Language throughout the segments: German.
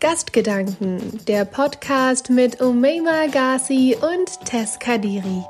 Gastgedanken, der Podcast mit Umeima Ghazi und Tess Kadiri.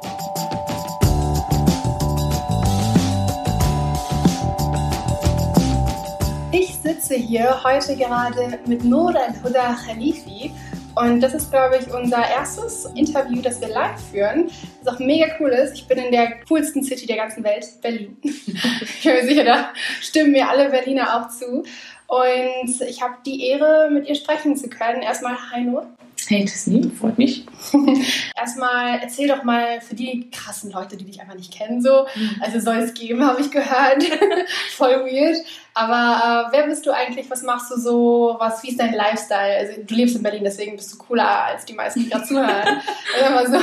Ich sitze hier heute gerade mit Noor al-Huda Khalifi und das ist, glaube ich, unser erstes Interview, das wir live führen. Das auch mega cool ist. Ich bin in der coolsten City der ganzen Welt, Berlin. ich bin mir sicher, da stimmen mir alle Berliner auch zu. Und ich habe die Ehre, mit ihr sprechen zu können. Erstmal, hi Noor. Hey Tasnim, freut mich. Erstmal erzähl doch mal für die krassen Leute, die dich einfach nicht kennen, so. Mhm. Also soll es geben, habe ich gehört. Voll weird. Aber äh, wer bist du eigentlich? Was machst du so? Was, wie ist dein Lifestyle? Also du lebst in Berlin, deswegen bist du cooler als die meisten, die gerade zuhören. also,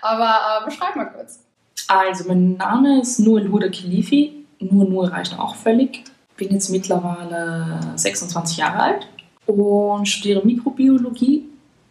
Aber äh, beschreib mal kurz. Also mein Name ist Nur Huda Khalifi. Nur Nur reicht auch völlig. Bin jetzt mittlerweile 26 Jahre alt und studiere Mikrobiologie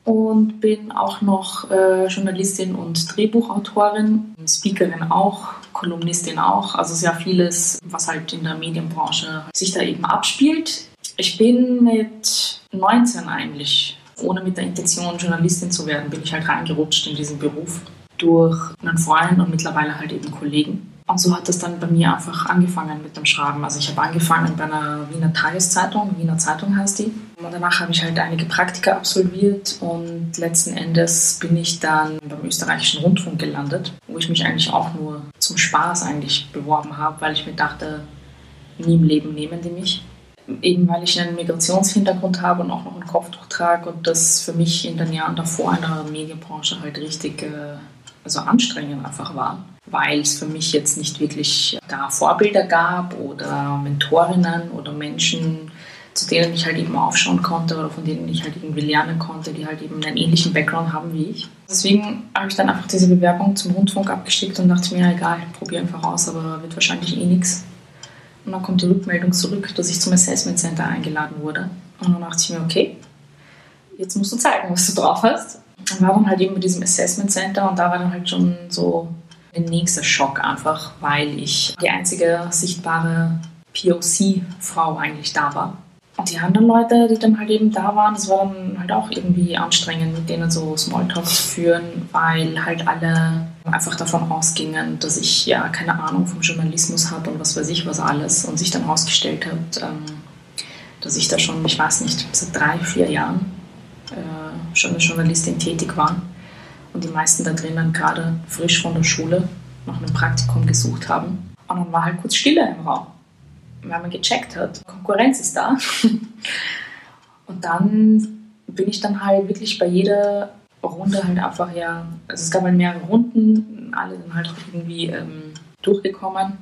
und bin auch noch äh, Journalistin und Drehbuchautorin, Speakerin auch, Kolumnistin auch, also sehr vieles, was halt in der Medienbranche sich da eben abspielt. Ich bin mit 19 eigentlich, ohne mit der Intention Journalistin zu werden, bin ich halt reingerutscht in diesen Beruf durch einen Freund und mittlerweile halt eben Kollegen. Und so hat es dann bei mir einfach angefangen mit dem Schreiben. Also ich habe angefangen bei einer Wiener Tageszeitung, Wiener Zeitung heißt die. Und danach habe ich halt einige Praktika absolviert und letzten Endes bin ich dann beim österreichischen Rundfunk gelandet, wo ich mich eigentlich auch nur zum Spaß eigentlich beworben habe, weil ich mir dachte, nie im Leben nehmen die mich. Eben weil ich einen Migrationshintergrund habe und auch noch ein Kopftuch trage und das für mich in den Jahren davor in der Medienbranche halt richtig äh, also anstrengend einfach war weil es für mich jetzt nicht wirklich da Vorbilder gab oder Mentorinnen oder Menschen, zu denen ich halt eben aufschauen konnte oder von denen ich halt irgendwie lernen konnte, die halt eben einen ähnlichen Background haben wie ich. Deswegen habe ich dann einfach diese Bewerbung zum Rundfunk abgeschickt und dachte mir, egal, probiere einfach aus, aber wird wahrscheinlich eh nichts. Und dann kommt die Rückmeldung zurück, dass ich zum Assessment Center eingeladen wurde. Und dann dachte ich mir, okay, jetzt musst du zeigen, was du drauf hast. Und war dann halt eben bei diesem Assessment Center und da war dann halt schon so nächster Schock einfach, weil ich die einzige sichtbare POC-Frau eigentlich da war. Und die anderen Leute, die dann halt eben da waren, das war dann halt auch irgendwie anstrengend, mit denen so Smalltalk zu führen, weil halt alle einfach davon ausgingen, dass ich ja keine Ahnung vom Journalismus habe und was weiß ich was alles und sich dann herausgestellt hat, ähm, dass ich da schon, ich weiß nicht, seit drei, vier Jahren äh, schon als Journalistin tätig war und die meisten da drinnen gerade frisch von der Schule nach einem Praktikum gesucht haben. Und dann war halt kurz Stille im Raum, weil man gecheckt hat, Konkurrenz ist da. Und dann bin ich dann halt wirklich bei jeder Runde halt einfach ja, also es gab halt mehrere Runden, alle dann halt auch irgendwie ähm, durchgekommen.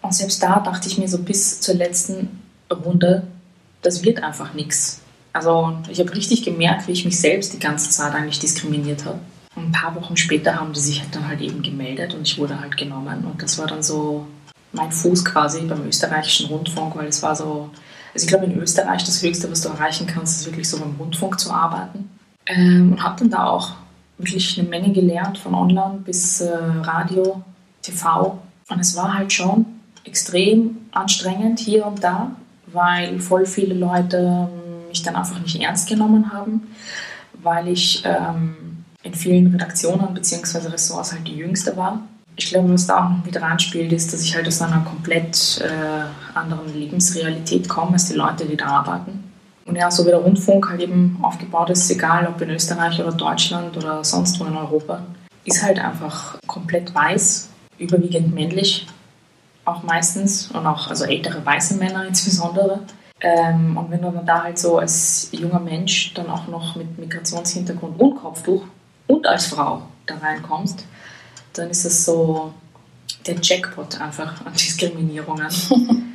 Und selbst da dachte ich mir so bis zur letzten Runde, das wird einfach nichts. Also ich habe richtig gemerkt, wie ich mich selbst die ganze Zeit eigentlich diskriminiert habe. Ein paar Wochen später haben die sich dann halt eben gemeldet und ich wurde halt genommen. Und das war dann so mein Fuß quasi beim österreichischen Rundfunk, weil es war so, also ich glaube in Österreich das Höchste, was du erreichen kannst, ist wirklich so beim Rundfunk zu arbeiten. Ähm, und habe dann da auch wirklich eine Menge gelernt, von Online bis äh, Radio, TV. Und es war halt schon extrem anstrengend hier und da, weil voll viele Leute mich dann einfach nicht ernst genommen haben, weil ich ähm, in vielen Redaktionen bzw. Ressorts halt die jüngste war. Ich glaube, was da auch noch mit reinspielt, ist, dass ich halt aus einer komplett äh, anderen Lebensrealität komme als die Leute, die da arbeiten. Und ja, so wie der Rundfunk halt eben aufgebaut ist, egal ob in Österreich oder Deutschland oder sonst wo in Europa, ist halt einfach komplett weiß, überwiegend männlich, auch meistens und auch also ältere weiße Männer insbesondere. Ähm, und wenn du dann da halt so als junger Mensch dann auch noch mit Migrationshintergrund und Kopftuch und als Frau da reinkommst, dann ist es so der Jackpot einfach an Diskriminierungen.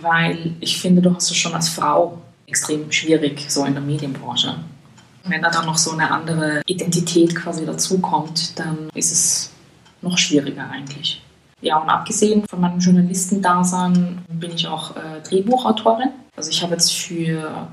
Weil ich finde, du hast es schon als Frau extrem schwierig, so in der Medienbranche. Wenn da dann noch so eine andere Identität quasi dazukommt, dann ist es noch schwieriger eigentlich. Ja, und abgesehen von meinem Journalistendasein bin ich auch äh, Drehbuchautorin. Also ich habe jetzt für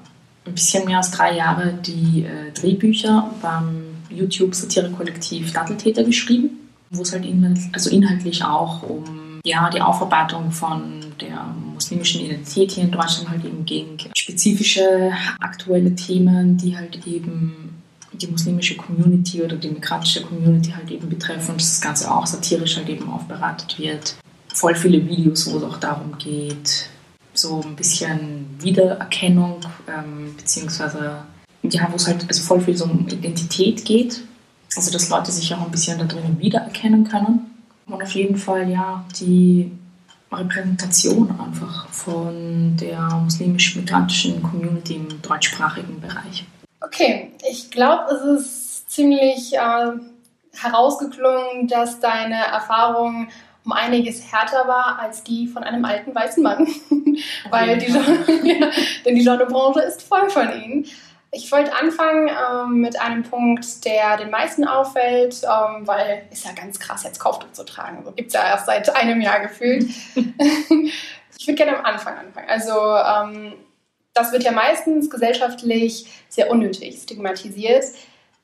ein bisschen mehr als drei Jahre die äh, Drehbücher beim YouTube-Satire-Kollektiv Datteltäter geschrieben, wo es halt inhalt, also inhaltlich auch um ja, die Aufarbeitung von der muslimischen Identität hier in Deutschland halt eben ging. Spezifische aktuelle Themen, die halt eben die muslimische Community oder die migrantische Community halt eben betreffen und das Ganze auch satirisch halt eben aufbereitet wird. Voll viele Videos, wo es auch darum geht, so ein bisschen Wiedererkennung, ähm, beziehungsweise ja, wo es halt also voll viel so um Identität geht. Also dass Leute sich auch ein bisschen da drinnen wiedererkennen können. Und auf jeden Fall ja die Repräsentation einfach von der muslimisch-migrantischen Community im deutschsprachigen Bereich. Okay, ich glaube, es ist ziemlich äh, herausgeklungen, dass deine Erfahrung um einiges härter war als die von einem alten weißen Mann. Weil die, ja, denn die Genrebranche ist voll von ihnen. Ich wollte anfangen ähm, mit einem Punkt, der den meisten auffällt, ähm, weil ist ja ganz krass, jetzt Kopftuch zu tragen. So gibt es ja erst seit einem Jahr gefühlt. ich würde gerne am Anfang anfangen. Also ähm, das wird ja meistens gesellschaftlich sehr unnötig stigmatisiert.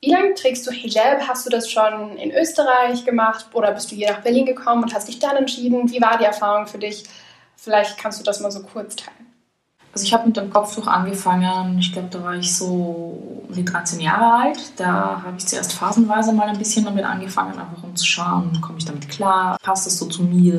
Wie lange trägst du Hijab? Hast du das schon in Österreich gemacht oder bist du hier nach Berlin gekommen und hast dich dann entschieden? Wie war die Erfahrung für dich? Vielleicht kannst du das mal so kurz teilen. Also ich habe mit dem Kopftuch angefangen, ich glaube, da war ich so um die 13 Jahre alt. Da habe ich zuerst phasenweise mal ein bisschen damit angefangen, einfach um zu schauen, komme ich damit klar, passt das so zu mir,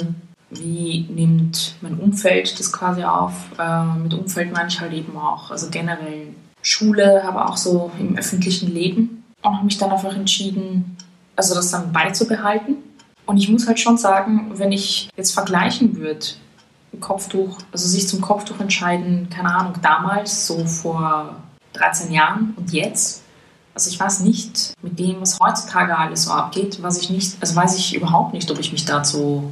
wie nimmt mein Umfeld das quasi auf. Äh, mit Umfeld meine ich halt eben auch, also generell Schule, aber auch so im öffentlichen Leben. Und habe mich dann einfach entschieden, also das dann beizubehalten. Und ich muss halt schon sagen, wenn ich jetzt vergleichen würde, Kopftuch, also sich zum Kopftuch entscheiden, keine Ahnung, damals, so vor 13 Jahren und jetzt. Also ich weiß nicht, mit dem, was heutzutage alles so abgeht, was ich nicht, also weiß ich überhaupt nicht, ob ich mich dazu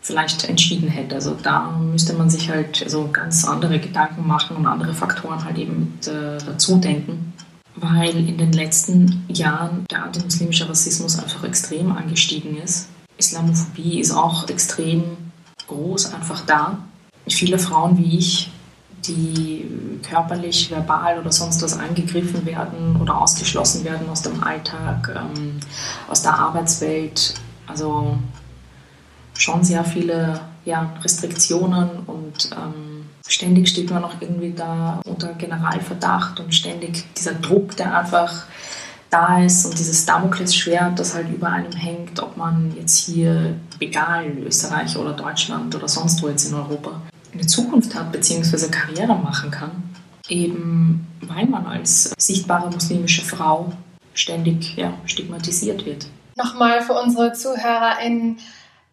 vielleicht entschieden hätte. Also da müsste man sich halt so ganz andere Gedanken machen und andere Faktoren halt eben mit, äh, dazu denken. Weil in den letzten Jahren der antimuslimische Rassismus einfach extrem angestiegen ist. Islamophobie ist auch extrem groß einfach da. Viele Frauen wie ich, die körperlich, verbal oder sonst was angegriffen werden oder ausgeschlossen werden aus dem Alltag, ähm, aus der Arbeitswelt. Also schon sehr viele ja, Restriktionen und ähm, ständig steht man auch irgendwie da unter Generalverdacht und ständig dieser Druck, der einfach da ist und dieses Damoklesschwert, das halt über einem hängt, ob man jetzt hier, egal Österreich oder Deutschland oder sonst wo jetzt in Europa, eine Zukunft hat bzw. Karriere machen kann, eben weil man als sichtbare muslimische Frau ständig ja, stigmatisiert wird. Nochmal für unsere ZuhörerInnen,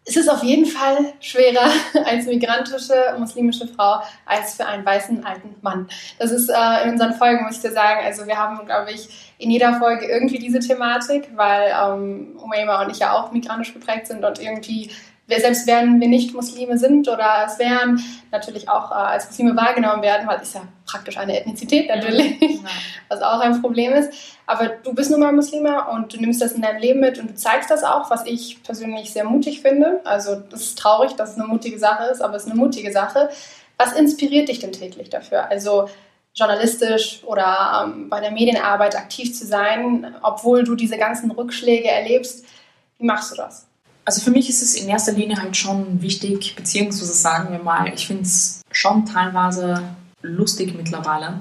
es ist auf jeden Fall schwerer als migrantische muslimische Frau als für einen weißen alten Mann. Das ist äh, in unseren Folgen, muss ich dir sagen, also wir haben, glaube ich, in jeder Folge irgendwie diese Thematik, weil ähm, Umayma und ich ja auch migrantisch geprägt sind und irgendwie selbst wenn wir nicht Muslime sind oder es wären, natürlich auch äh, als Muslime wahrgenommen werden, weil es ja praktisch eine Ethnizität natürlich, ja. was auch ein Problem ist. Aber du bist nun mal Muslime und du nimmst das in deinem Leben mit und du zeigst das auch, was ich persönlich sehr mutig finde. Also das ist traurig, dass es eine mutige Sache ist, aber es ist eine mutige Sache. Was inspiriert dich denn täglich dafür? Also journalistisch oder ähm, bei der Medienarbeit aktiv zu sein, obwohl du diese ganzen Rückschläge erlebst. Wie machst du das? Also für mich ist es in erster Linie halt schon wichtig, beziehungsweise sagen wir mal, ich finde es schon teilweise lustig mittlerweile,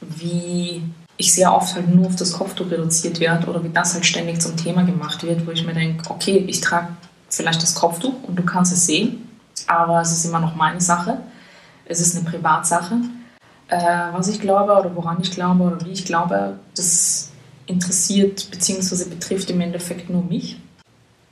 wie ich sehr oft halt nur auf das Kopftuch reduziert werde oder wie das halt ständig zum Thema gemacht wird, wo ich mir denke, okay, ich trage vielleicht das Kopftuch und du kannst es sehen, aber es ist immer noch meine Sache. Es ist eine Privatsache. Äh, was ich glaube oder woran ich glaube oder wie ich glaube, das interessiert bzw. betrifft im Endeffekt nur mich.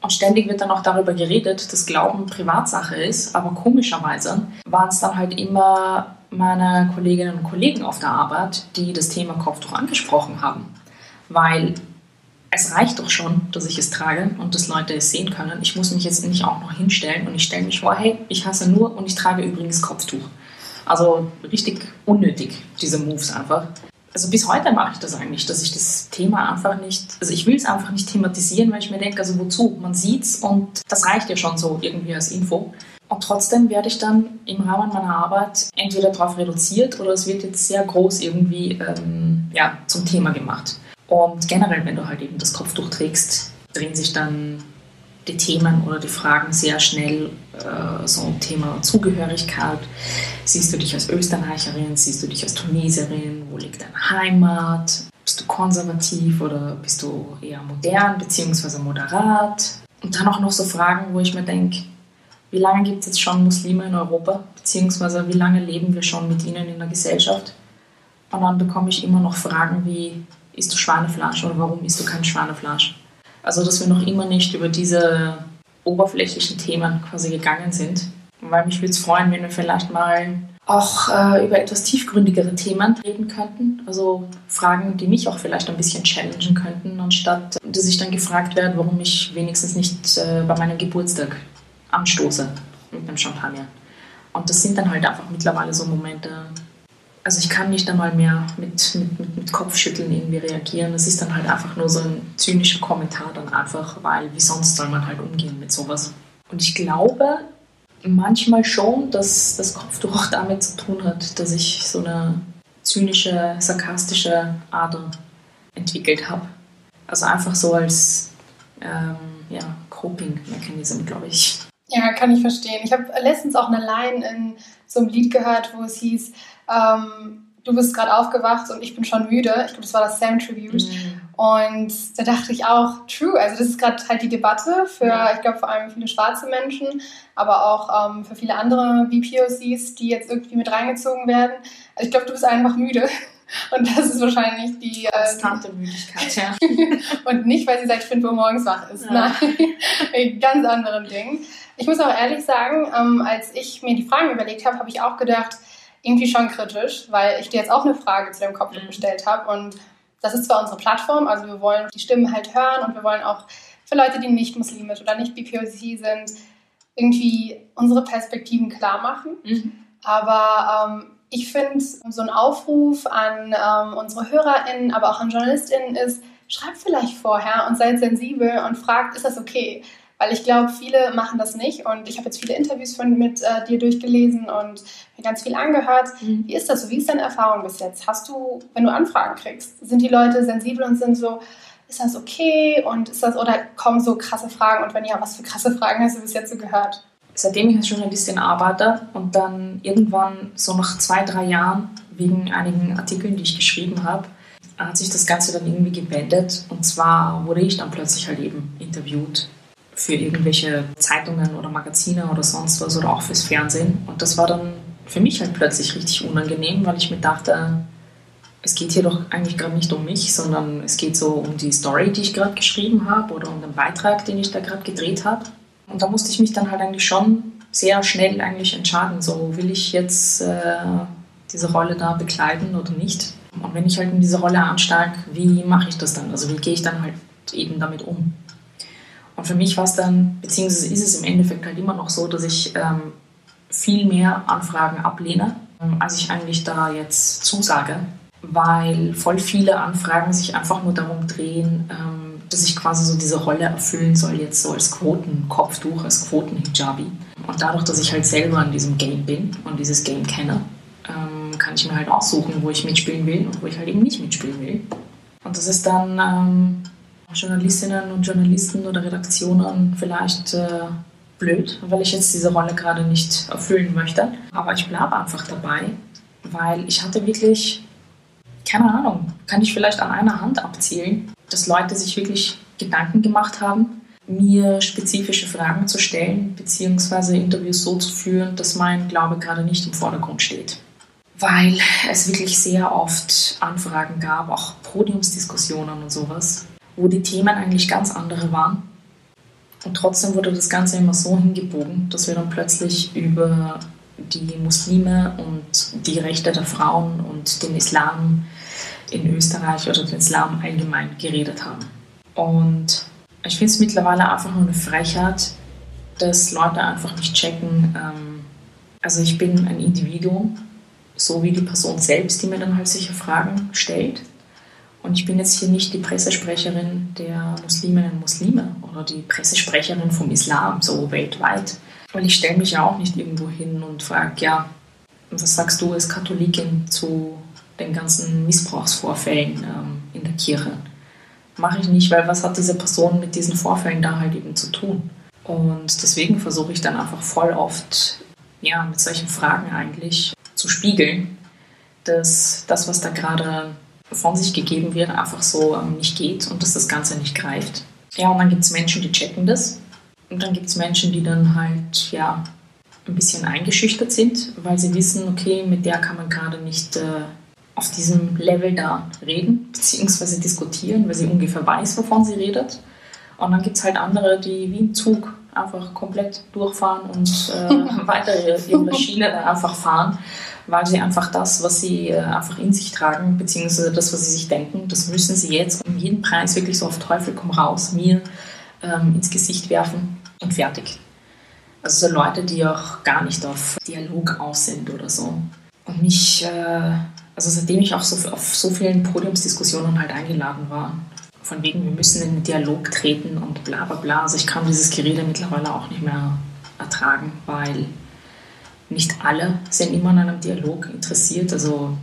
Und ständig wird dann auch darüber geredet, dass Glauben Privatsache ist, aber komischerweise waren es dann halt immer meine Kolleginnen und Kollegen auf der Arbeit, die das Thema Kopftuch angesprochen haben. Weil es reicht doch schon, dass ich es trage und dass Leute es sehen können. Ich muss mich jetzt nicht auch noch hinstellen und ich stelle mich vor, hey, ich hasse nur und ich trage übrigens Kopftuch. Also richtig unnötig, diese Moves einfach also bis heute mache ich das eigentlich, dass ich das Thema einfach nicht, also ich will es einfach nicht thematisieren, weil ich mir denke, also wozu? Man sieht es und das reicht ja schon so irgendwie als Info. Und trotzdem werde ich dann im Rahmen meiner Arbeit entweder darauf reduziert oder es wird jetzt sehr groß irgendwie ähm, ja, zum Thema gemacht. Und generell, wenn du halt eben das Kopftuch trägst, drehen sich dann die Themen oder die Fragen sehr schnell äh, so ein Thema Zugehörigkeit. Siehst du dich als Österreicherin? Siehst du dich als Tunesierin? Wo liegt deine Heimat? Bist du konservativ oder bist du eher modern bzw. moderat? Und dann auch noch so Fragen, wo ich mir denke, wie lange gibt es jetzt schon Muslime in Europa? Beziehungsweise wie lange leben wir schon mit ihnen in der Gesellschaft? Und dann bekomme ich immer noch Fragen wie, isst du Schweinefleisch oder warum isst du kein Schweinefleisch? Also, dass wir noch immer nicht über diese oberflächlichen Themen quasi gegangen sind. Weil mich würde es freuen, wenn wir vielleicht mal auch äh, über etwas tiefgründigere Themen reden könnten. Also Fragen, die mich auch vielleicht ein bisschen challengen könnten, anstatt dass ich dann gefragt werde, warum ich wenigstens nicht äh, bei meinem Geburtstag anstoße mit einem Champagner. Und das sind dann halt einfach mittlerweile so Momente, also ich kann nicht einmal mehr mit, mit, mit, Kopfschütteln irgendwie reagieren. Das ist dann halt einfach nur so ein zynischer Kommentar dann einfach, weil wie sonst soll man halt umgehen mit sowas. Und ich glaube manchmal schon, dass das Kopftuch auch damit zu tun hat, dass ich so eine zynische, sarkastische Ader entwickelt habe. Also einfach so als ähm, ja, Coping-Mechanism, glaube ich. Ja, kann ich verstehen. Ich habe letztens auch eine Line in so einem Lied gehört, wo es hieß, ähm, du bist gerade aufgewacht und ich bin schon müde. Ich glaube, das war das Sam Tribute. Mhm. Und da dachte ich auch, true, also das ist gerade halt die Debatte für, ja. ich glaube, vor allem viele schwarze Menschen, aber auch ähm, für viele andere BPOCs, die jetzt irgendwie mit reingezogen werden. Also ich glaube, du bist einfach müde. Und das ist wahrscheinlich die. Äh, Konstante äh, Müdigkeit, ja. und nicht, weil sie seit 5 Uhr morgens wach ist. Ja. Nein, ein ganz anderen Ding. Ich muss auch ehrlich sagen, ähm, als ich mir die Fragen überlegt habe, habe ich auch gedacht, irgendwie schon kritisch, weil ich dir jetzt auch eine Frage zu dem Kopf mhm. gestellt habe. Und das ist zwar unsere Plattform, also wir wollen die Stimmen halt hören und wir wollen auch für Leute, die nicht muslimisch oder nicht BPOC sind, irgendwie unsere Perspektiven klar machen. Mhm. Aber ähm, ich finde, so ein Aufruf an ähm, unsere HörerInnen, aber auch an JournalistInnen ist, schreibt vielleicht vorher und seid sensibel und fragt, ist das okay? Weil ich glaube, viele machen das nicht und ich habe jetzt viele Interviews von mit äh, dir durchgelesen und mir ganz viel angehört. Mhm. Wie ist das so? Wie ist deine Erfahrung bis jetzt? Hast du, wenn du Anfragen kriegst, sind die Leute sensibel und sind so, ist das okay und ist das oder kommen so krasse Fragen und wenn ja, was für krasse Fragen hast du bis jetzt so gehört? Seitdem ich als Journalistin arbeite und dann irgendwann so nach zwei, drei Jahren wegen einigen Artikeln, die ich geschrieben habe, hat sich das Ganze dann irgendwie gewendet. Und zwar wurde ich dann plötzlich halt eben interviewt für irgendwelche Zeitungen oder Magazine oder sonst was oder auch fürs Fernsehen. Und das war dann für mich halt plötzlich richtig unangenehm, weil ich mir dachte, es geht hier doch eigentlich gerade nicht um mich, sondern es geht so um die Story, die ich gerade geschrieben habe oder um den Beitrag, den ich da gerade gedreht habe. Und da musste ich mich dann halt eigentlich schon sehr schnell eigentlich entscheiden, so will ich jetzt äh, diese Rolle da bekleiden oder nicht. Und wenn ich halt in diese Rolle ansteige, wie mache ich das dann? Also wie gehe ich dann halt eben damit um? Und für mich war es dann, beziehungsweise ist es im Endeffekt halt immer noch so, dass ich ähm, viel mehr Anfragen ablehne, ähm, als ich eigentlich da jetzt zusage, weil voll viele Anfragen sich einfach nur darum drehen, ähm, dass ich quasi so diese Rolle erfüllen soll, jetzt so als Quotenkopftuch, als Quotenhijabi. Und dadurch, dass ich halt selber in diesem Game bin und dieses Game kenne, ähm, kann ich mir halt aussuchen, wo ich mitspielen will und wo ich halt eben nicht mitspielen will. Und das ist dann ähm, Journalistinnen und Journalisten oder Redaktionen vielleicht äh, blöd, weil ich jetzt diese Rolle gerade nicht erfüllen möchte. Aber ich bleibe einfach dabei, weil ich hatte wirklich, keine Ahnung, kann ich vielleicht an einer Hand abzählen, dass Leute sich wirklich Gedanken gemacht haben, mir spezifische Fragen zu stellen, beziehungsweise Interviews so zu führen, dass mein Glaube gerade nicht im Vordergrund steht. Weil es wirklich sehr oft Anfragen gab, auch Podiumsdiskussionen und sowas, wo die Themen eigentlich ganz andere waren. Und trotzdem wurde das Ganze immer so hingebogen, dass wir dann plötzlich über die Muslime und die Rechte der Frauen und den Islam in Österreich oder den Islam allgemein geredet haben. Und ich finde es mittlerweile einfach nur eine Frechheit, dass Leute einfach nicht checken. Ähm, also ich bin ein Individuum, so wie die Person selbst, die mir dann halt solche Fragen stellt. Und ich bin jetzt hier nicht die Pressesprecherin der Musliminnen und Muslime oder die Pressesprecherin vom Islam, so weltweit. Weil ich stelle mich ja auch nicht irgendwo hin und frage, ja, was sagst du als Katholikin zu den ganzen Missbrauchsvorfällen ähm, in der Kirche? Mache ich nicht, weil was hat diese Person mit diesen Vorfällen da halt eben zu tun? Und deswegen versuche ich dann einfach voll oft, ja, mit solchen Fragen eigentlich zu spiegeln, dass das, was da gerade von sich gegeben wird, einfach so ähm, nicht geht und dass das Ganze nicht greift. Ja, und dann gibt es Menschen, die checken das. Und dann gibt es Menschen, die dann halt, ja, ein bisschen eingeschüchtert sind, weil sie wissen, okay, mit der kann man gerade nicht äh, auf diesem Level da reden, beziehungsweise diskutieren, weil sie ungefähr weiß, wovon sie redet. Und dann gibt es halt andere, die wie im Zug einfach komplett durchfahren und äh, weiter ihre Schiene einfach fahren, weil sie einfach das, was sie äh, einfach in sich tragen, beziehungsweise das, was sie sich denken, das müssen sie jetzt um jeden Preis wirklich so auf Teufel komm raus mir ähm, ins Gesicht werfen und fertig. Also so Leute, die auch gar nicht auf Dialog aus sind oder so. Und mich, äh, also seitdem ich auch so, auf so vielen Podiumsdiskussionen halt eingeladen war, von wegen, wir müssen in den Dialog treten und bla bla bla. Also ich kann dieses Gerede mittlerweile auch nicht mehr ertragen, weil nicht alle sind immer an einem Dialog interessiert. Also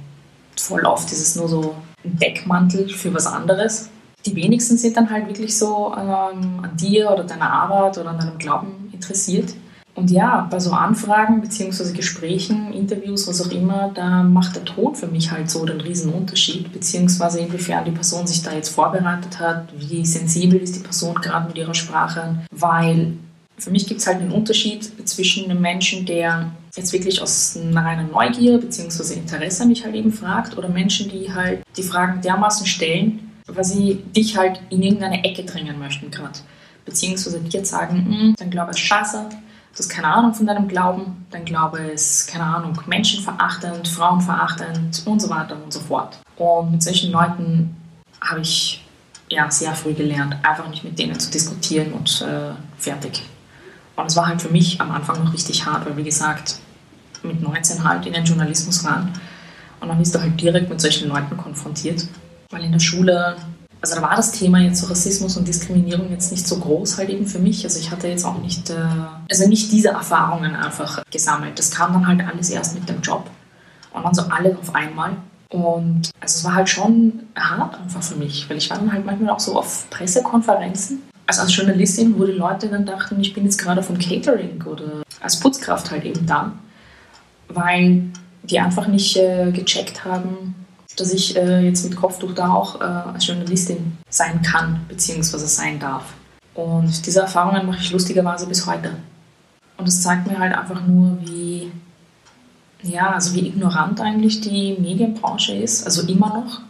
voll oft ist es nur so ein Deckmantel für was anderes. Die wenigsten sind dann halt wirklich so ähm, an dir oder deiner Arbeit oder an deinem Glauben interessiert. Und ja, bei so Anfragen bzw. Gesprächen, Interviews, was auch immer, da macht der Ton für mich halt so den riesen Unterschied, beziehungsweise inwiefern die Person sich da jetzt vorbereitet hat, wie sensibel ist die Person gerade mit ihrer Sprache, weil für mich gibt es halt einen Unterschied zwischen einem Menschen, der jetzt wirklich aus einer reinen Neugier bzw. Interesse mich halt eben fragt oder Menschen, die halt die Fragen dermaßen stellen, weil sie dich halt in irgendeine Ecke drängen möchten gerade. Beziehungsweise dir sagen, hm, dann glaube ich scheiße, du hast keine Ahnung von deinem Glauben, dein Glaube ist, keine Ahnung, menschenverachtend, frauenverachtend und so weiter und so fort. Und mit solchen Leuten habe ich ja sehr früh gelernt, einfach nicht mit denen zu diskutieren und äh, fertig. Und es war halt für mich am Anfang noch richtig hart, weil wie gesagt, mit 19 halt in den Journalismus rein und dann bist du halt direkt mit solchen Leuten konfrontiert. Weil in der Schule also da war das Thema jetzt so Rassismus und Diskriminierung jetzt nicht so groß halt eben für mich. Also ich hatte jetzt auch nicht, äh, also nicht diese Erfahrungen einfach gesammelt. Das kam dann halt alles erst mit dem Job und dann so alle auf einmal. Und also es war halt schon hart einfach für mich, weil ich war dann halt manchmal auch so auf Pressekonferenzen. Also als Journalistin, wo die Leute dann dachten, ich bin jetzt gerade von Catering oder als Putzkraft halt eben da, weil die einfach nicht äh, gecheckt haben, dass ich äh, jetzt mit Kopftuch da auch äh, als Journalistin sein kann bzw. sein darf. Und diese Erfahrungen mache ich lustigerweise bis heute. Und es zeigt mir halt einfach nur, wie, ja, also wie ignorant eigentlich die Medienbranche ist, also immer noch.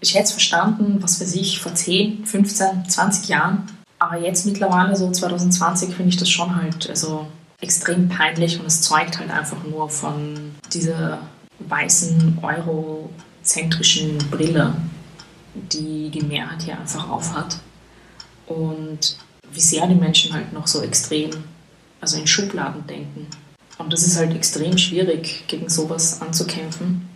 Ich hätte es verstanden, was weiß ich, vor 10, 15, 20 Jahren. Aber jetzt mittlerweile, so 2020, finde ich das schon halt also extrem peinlich und es zeugt halt einfach nur von dieser weißen Euro zentrischen Brille, die die Mehrheit hier einfach aufhat. Und wie sehr die Menschen halt noch so extrem, also in Schubladen denken. Und das ist halt extrem schwierig, gegen sowas anzukämpfen.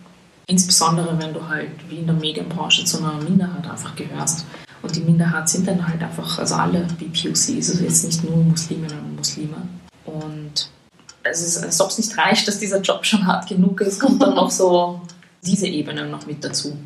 Insbesondere wenn du halt wie in der Medienbranche zu einer Minderheit einfach gehörst. Und die Minderheit sind dann halt einfach, also alle BPUCs, also jetzt nicht nur Musliminnen und Muslime. Und es ist, als ob es nicht reicht, dass dieser Job schon hart genug ist, kommt dann noch so diese Ebene noch mit dazu.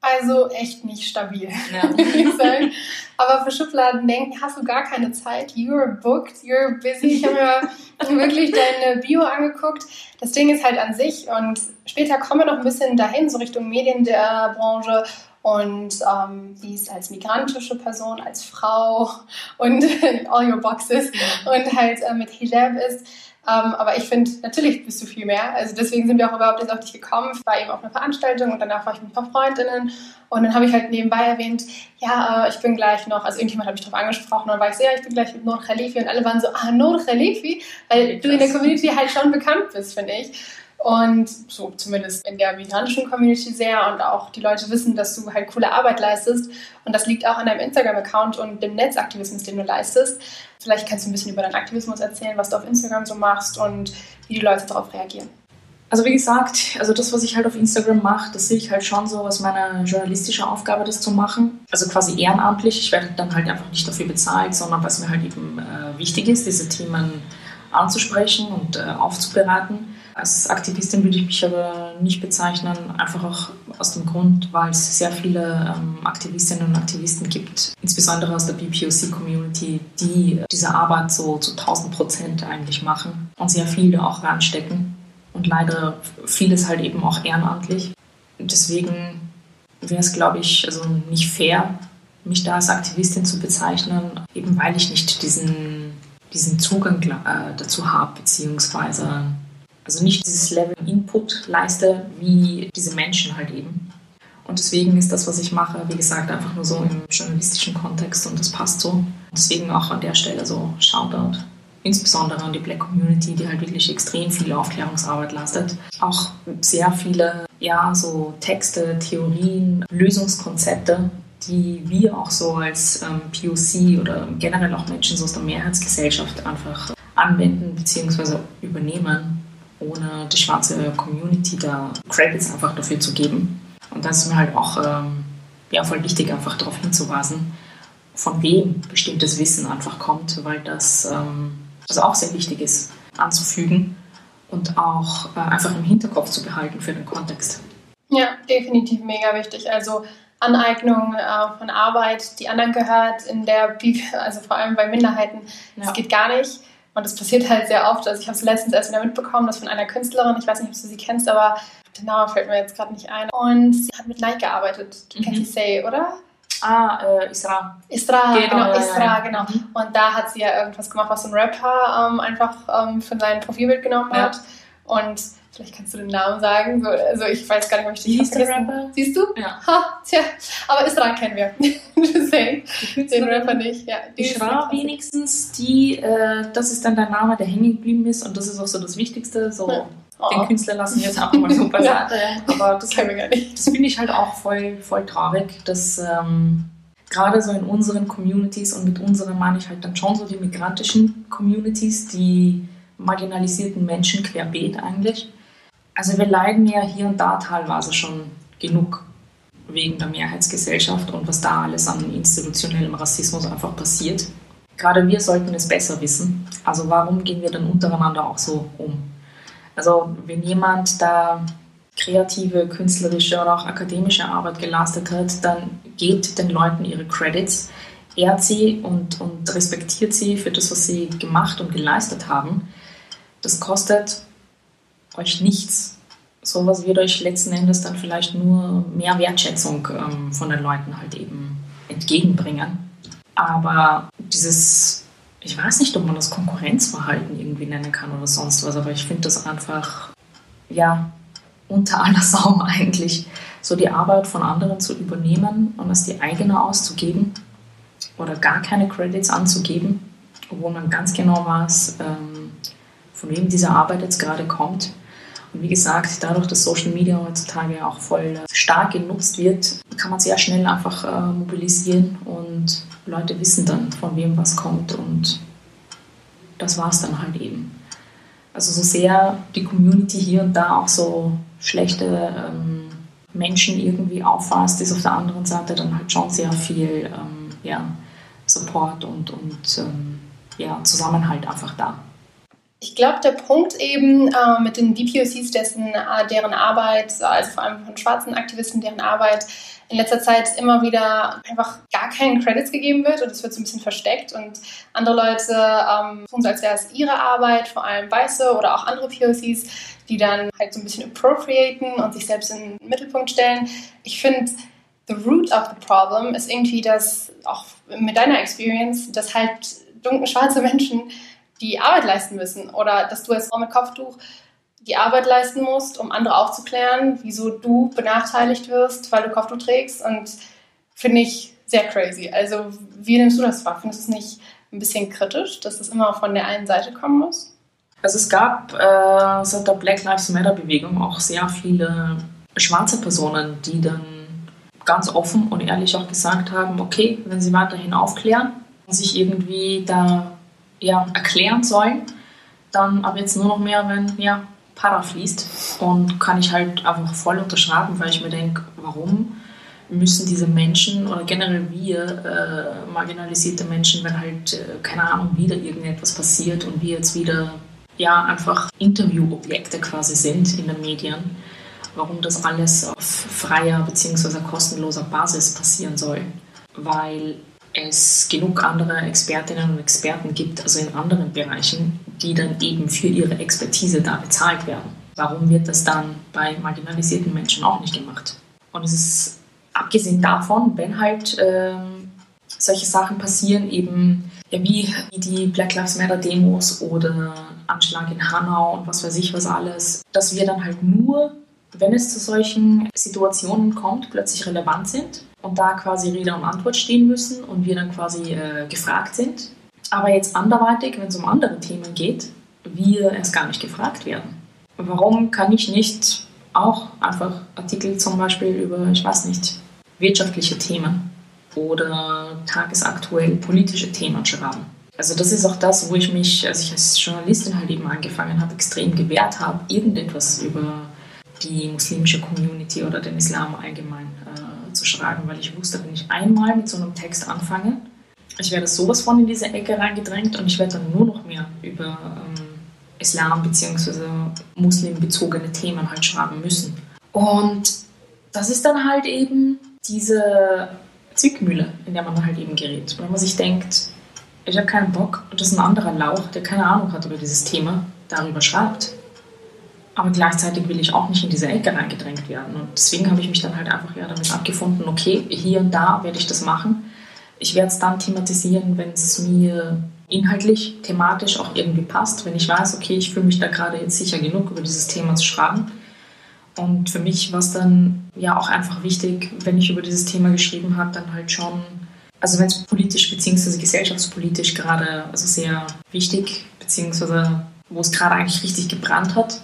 Also echt nicht stabil, ja. würde ich sagen. Aber für Schubladen denken hast du gar keine Zeit. You're booked, you're busy. Ich habe mir wirklich deine Bio angeguckt. Das Ding ist halt an sich und später kommen wir noch ein bisschen dahin, so Richtung Medien der Branche und ähm, wie es als migrantische Person, als Frau und all your boxes und halt äh, mit Hijab ist. Ähm, aber ich finde, natürlich bist du viel mehr. Also deswegen sind wir auch überhaupt jetzt auf dich gekommen. Ich war eben auf einer Veranstaltung und danach war ich mit ein paar Freundinnen. Und dann habe ich halt nebenbei erwähnt, ja, äh, ich bin gleich noch, also irgendjemand hat mich darauf angesprochen und dann war ich so, ja, ich bin gleich mit Nur Khalifi und alle waren so, ah, Nur Khalifi, weil du in der Community halt schon bekannt bist, finde ich. Und so zumindest in der migrantischen Community sehr und auch die Leute wissen, dass du halt coole Arbeit leistest. Und das liegt auch an deinem Instagram-Account und dem Netzaktivismus, den du leistest. Vielleicht kannst du ein bisschen über deinen Aktivismus erzählen, was du auf Instagram so machst und wie die Leute darauf reagieren. Also wie gesagt, also das, was ich halt auf Instagram mache, das sehe ich halt schon so als meine journalistische Aufgabe, das zu machen. Also quasi ehrenamtlich. Ich werde dann halt einfach nicht dafür bezahlt, sondern was mir halt eben äh, wichtig ist, diese Themen anzusprechen und äh, aufzubereiten. Als Aktivistin würde ich mich aber nicht bezeichnen, einfach auch aus dem Grund, weil es sehr viele ähm, Aktivistinnen und Aktivisten gibt, insbesondere aus der BPOC-Community, die diese Arbeit so zu 1000 Prozent eigentlich machen und sehr viel auch reinstecken. Und leider vieles halt eben auch ehrenamtlich. Deswegen wäre es, glaube ich, also nicht fair, mich da als Aktivistin zu bezeichnen, eben weil ich nicht diesen, diesen Zugang äh, dazu habe, beziehungsweise also nicht dieses Level Input leiste wie diese Menschen halt eben. Und deswegen ist das, was ich mache, wie gesagt, einfach nur so im journalistischen Kontext und das passt so. Deswegen auch an der Stelle so Shoutout. Insbesondere an die Black Community, die halt wirklich extrem viel Aufklärungsarbeit leistet. Auch sehr viele, ja, so Texte, Theorien, Lösungskonzepte, die wir auch so als ähm, POC oder generell auch Menschen so aus der Mehrheitsgesellschaft einfach anwenden bzw. übernehmen ohne die schwarze Community da Credits einfach dafür zu geben. Und das ist mir halt auch ähm, ja, voll wichtig, einfach darauf hinzuweisen, von wem bestimmtes Wissen einfach kommt, weil das ähm, also auch sehr wichtig ist anzufügen und auch äh, einfach im Hinterkopf zu behalten für den Kontext. Ja, definitiv mega wichtig. Also Aneignung äh, von Arbeit, die anderen gehört in der, also vor allem bei Minderheiten, das ja. geht gar nicht. Und das passiert halt sehr oft. Also ich habe es letztens erst wieder mitbekommen, das von einer Künstlerin, ich weiß nicht, ob du sie kennst, aber der Name fällt mir jetzt gerade nicht ein. Und sie hat mit Nike gearbeitet. Du mhm. kennst die Say, oder? Ah, äh, Isra. Isra, genau, genau Isra, ja, genau. Mhm. Und da hat sie ja irgendwas gemacht, was ein Rapper ähm, einfach ähm, von seinem Profilbild genommen hat. Ja. Und Vielleicht kannst du den Namen sagen. So, also ich weiß gar nicht, ob ich dich vergessen Siehst du? Ja. Ha, tja. Aber Isra kennen wir. den Rapper nicht. Ja, die Isra wenigstens, die, äh, das ist dann der Name, der hängen geblieben ist und das ist auch so das Wichtigste. So, ja. oh. Den Künstler lassen wir jetzt auch mal so beiseite. ja. Aber das, kennen wir gar nicht. Das finde ich halt auch voll, voll traurig, dass ähm, gerade so in unseren Communities und mit unseren meine ich halt dann schon so die migrantischen Communities, die marginalisierten Menschen querbeet eigentlich, also wir leiden ja hier und da teilweise schon genug wegen der Mehrheitsgesellschaft und was da alles an institutionellem Rassismus einfach passiert. Gerade wir sollten es besser wissen. Also warum gehen wir dann untereinander auch so um? Also wenn jemand da kreative, künstlerische oder auch akademische Arbeit geleistet hat, dann gebt den Leuten ihre Credits, ehrt sie und, und respektiert sie für das, was sie gemacht und geleistet haben. Das kostet euch nichts. Sowas wird euch letzten Endes dann vielleicht nur mehr Wertschätzung ähm, von den Leuten halt eben entgegenbringen. Aber dieses, ich weiß nicht, ob man das Konkurrenzverhalten irgendwie nennen kann oder sonst was, aber ich finde das einfach, ja, unter aller Sau eigentlich, so die Arbeit von anderen zu übernehmen und als die eigene auszugeben oder gar keine Credits anzugeben, obwohl man ganz genau weiß, ähm, von wem diese Arbeit jetzt gerade kommt und wie gesagt, dadurch, dass Social Media heutzutage auch voll stark genutzt wird, kann man sehr schnell einfach äh, mobilisieren und Leute wissen dann, von wem was kommt und das war es dann halt eben. Also so sehr die Community hier und da auch so schlechte ähm, Menschen irgendwie auffasst, ist auf der anderen Seite dann halt schon sehr viel ähm, ja, Support und, und ähm, ja, Zusammenhalt einfach da. Ich glaube, der Punkt eben äh, mit den DPOCs, dessen, äh, deren Arbeit, also vor allem von schwarzen Aktivisten, deren Arbeit in letzter Zeit immer wieder einfach gar keinen Credits gegeben wird und es wird so ein bisschen versteckt und andere Leute ähm, tun so, als wäre es ihre Arbeit, vor allem Weiße oder auch andere POCs, die dann halt so ein bisschen appropriaten und sich selbst in den Mittelpunkt stellen. Ich finde, the root of the problem ist irgendwie, dass auch mit deiner Experience, dass halt dunkle schwarze Menschen die Arbeit leisten müssen oder dass du als Frau mit Kopftuch die Arbeit leisten musst, um andere aufzuklären, wieso du benachteiligt wirst, weil du Kopftuch trägst und finde ich sehr crazy. Also wie nimmst du das wahr? Findest du es nicht ein bisschen kritisch, dass das immer von der einen Seite kommen muss? Also es gab äh, seit der Black Lives Matter Bewegung auch sehr viele schwarze Personen, die dann ganz offen und ehrlich auch gesagt haben, okay, wenn sie weiterhin aufklären und sich irgendwie da ja, erklären sollen, dann aber jetzt nur noch mehr, wenn ja, Para fließt. Und kann ich halt einfach voll unterschreiben, weil ich mir denke, warum müssen diese Menschen oder generell wir äh, marginalisierte Menschen, wenn halt, äh, keine Ahnung, wieder irgendetwas passiert und wir jetzt wieder ja einfach Interviewobjekte quasi sind in den Medien, warum das alles auf freier bzw. kostenloser Basis passieren soll. Weil es genug andere Expertinnen und Experten gibt, also in anderen Bereichen, die dann eben für ihre Expertise da bezahlt werden. Warum wird das dann bei marginalisierten Menschen auch nicht gemacht? Und es ist abgesehen davon, wenn halt ähm, solche Sachen passieren, eben ja, wie, wie die Black Lives Matter Demos oder Anschlag in Hanau und was weiß ich was alles, dass wir dann halt nur, wenn es zu solchen Situationen kommt, plötzlich relevant sind und da quasi Rede und Antwort stehen müssen und wir dann quasi äh, gefragt sind. Aber jetzt anderweitig, wenn es um andere Themen geht, wir erst gar nicht gefragt werden. Warum kann ich nicht auch einfach Artikel zum Beispiel über, ich weiß nicht, wirtschaftliche Themen oder tagesaktuell politische Themen schreiben? Also das ist auch das, wo ich mich, als ich als Journalistin halt eben angefangen habe, extrem gewehrt habe, irgendetwas über die muslimische Community oder den Islam allgemein äh, schreiben, weil ich wusste, wenn ich einmal mit so einem Text anfange, ich werde sowas von in diese Ecke reingedrängt und ich werde dann nur noch mehr über ähm, Islam bzw. muslimbezogene Themen halt schreiben müssen. Und das ist dann halt eben diese Zwickmühle, in der man halt eben gerät. Wenn man sich denkt, ich habe keinen Bock und das ist ein anderer Lauch, der keine Ahnung hat über dieses Thema, darüber schreibt. Aber gleichzeitig will ich auch nicht in diese Ecke reingedrängt werden. Und deswegen habe ich mich dann halt einfach ja damit abgefunden, okay, hier und da werde ich das machen. Ich werde es dann thematisieren, wenn es mir inhaltlich, thematisch auch irgendwie passt, wenn ich weiß, okay, ich fühle mich da gerade jetzt sicher genug, über dieses Thema zu schreiben. Und für mich war es dann ja auch einfach wichtig, wenn ich über dieses Thema geschrieben habe, dann halt schon, also wenn es politisch bzw. gesellschaftspolitisch gerade also sehr wichtig, beziehungsweise wo es gerade eigentlich richtig gebrannt hat.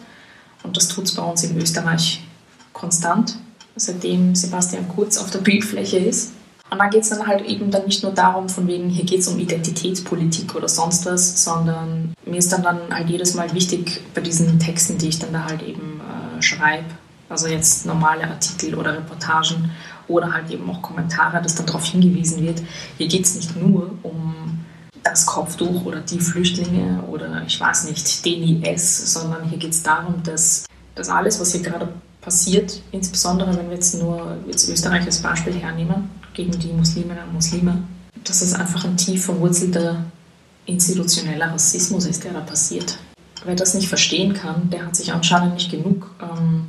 Und das tut es bei uns in Österreich konstant, seitdem Sebastian Kurz auf der Bildfläche ist. Und da geht es dann halt eben dann nicht nur darum, von wegen, hier geht es um Identitätspolitik oder sonst was, sondern mir ist dann, dann halt jedes Mal wichtig bei diesen Texten, die ich dann da halt eben äh, schreibe, also jetzt normale Artikel oder Reportagen oder halt eben auch Kommentare, dass dann darauf hingewiesen wird, hier geht es nicht nur um das Kopftuch oder die Flüchtlinge oder ich weiß nicht, den IS, sondern hier geht es darum, dass, dass alles, was hier gerade passiert, insbesondere wenn wir jetzt nur jetzt Österreich als Beispiel hernehmen, gegen die Musliminnen und Muslime, dass es einfach ein tief verwurzelter institutioneller Rassismus ist, der da passiert. Wer das nicht verstehen kann, der hat sich anscheinend nicht genug ähm,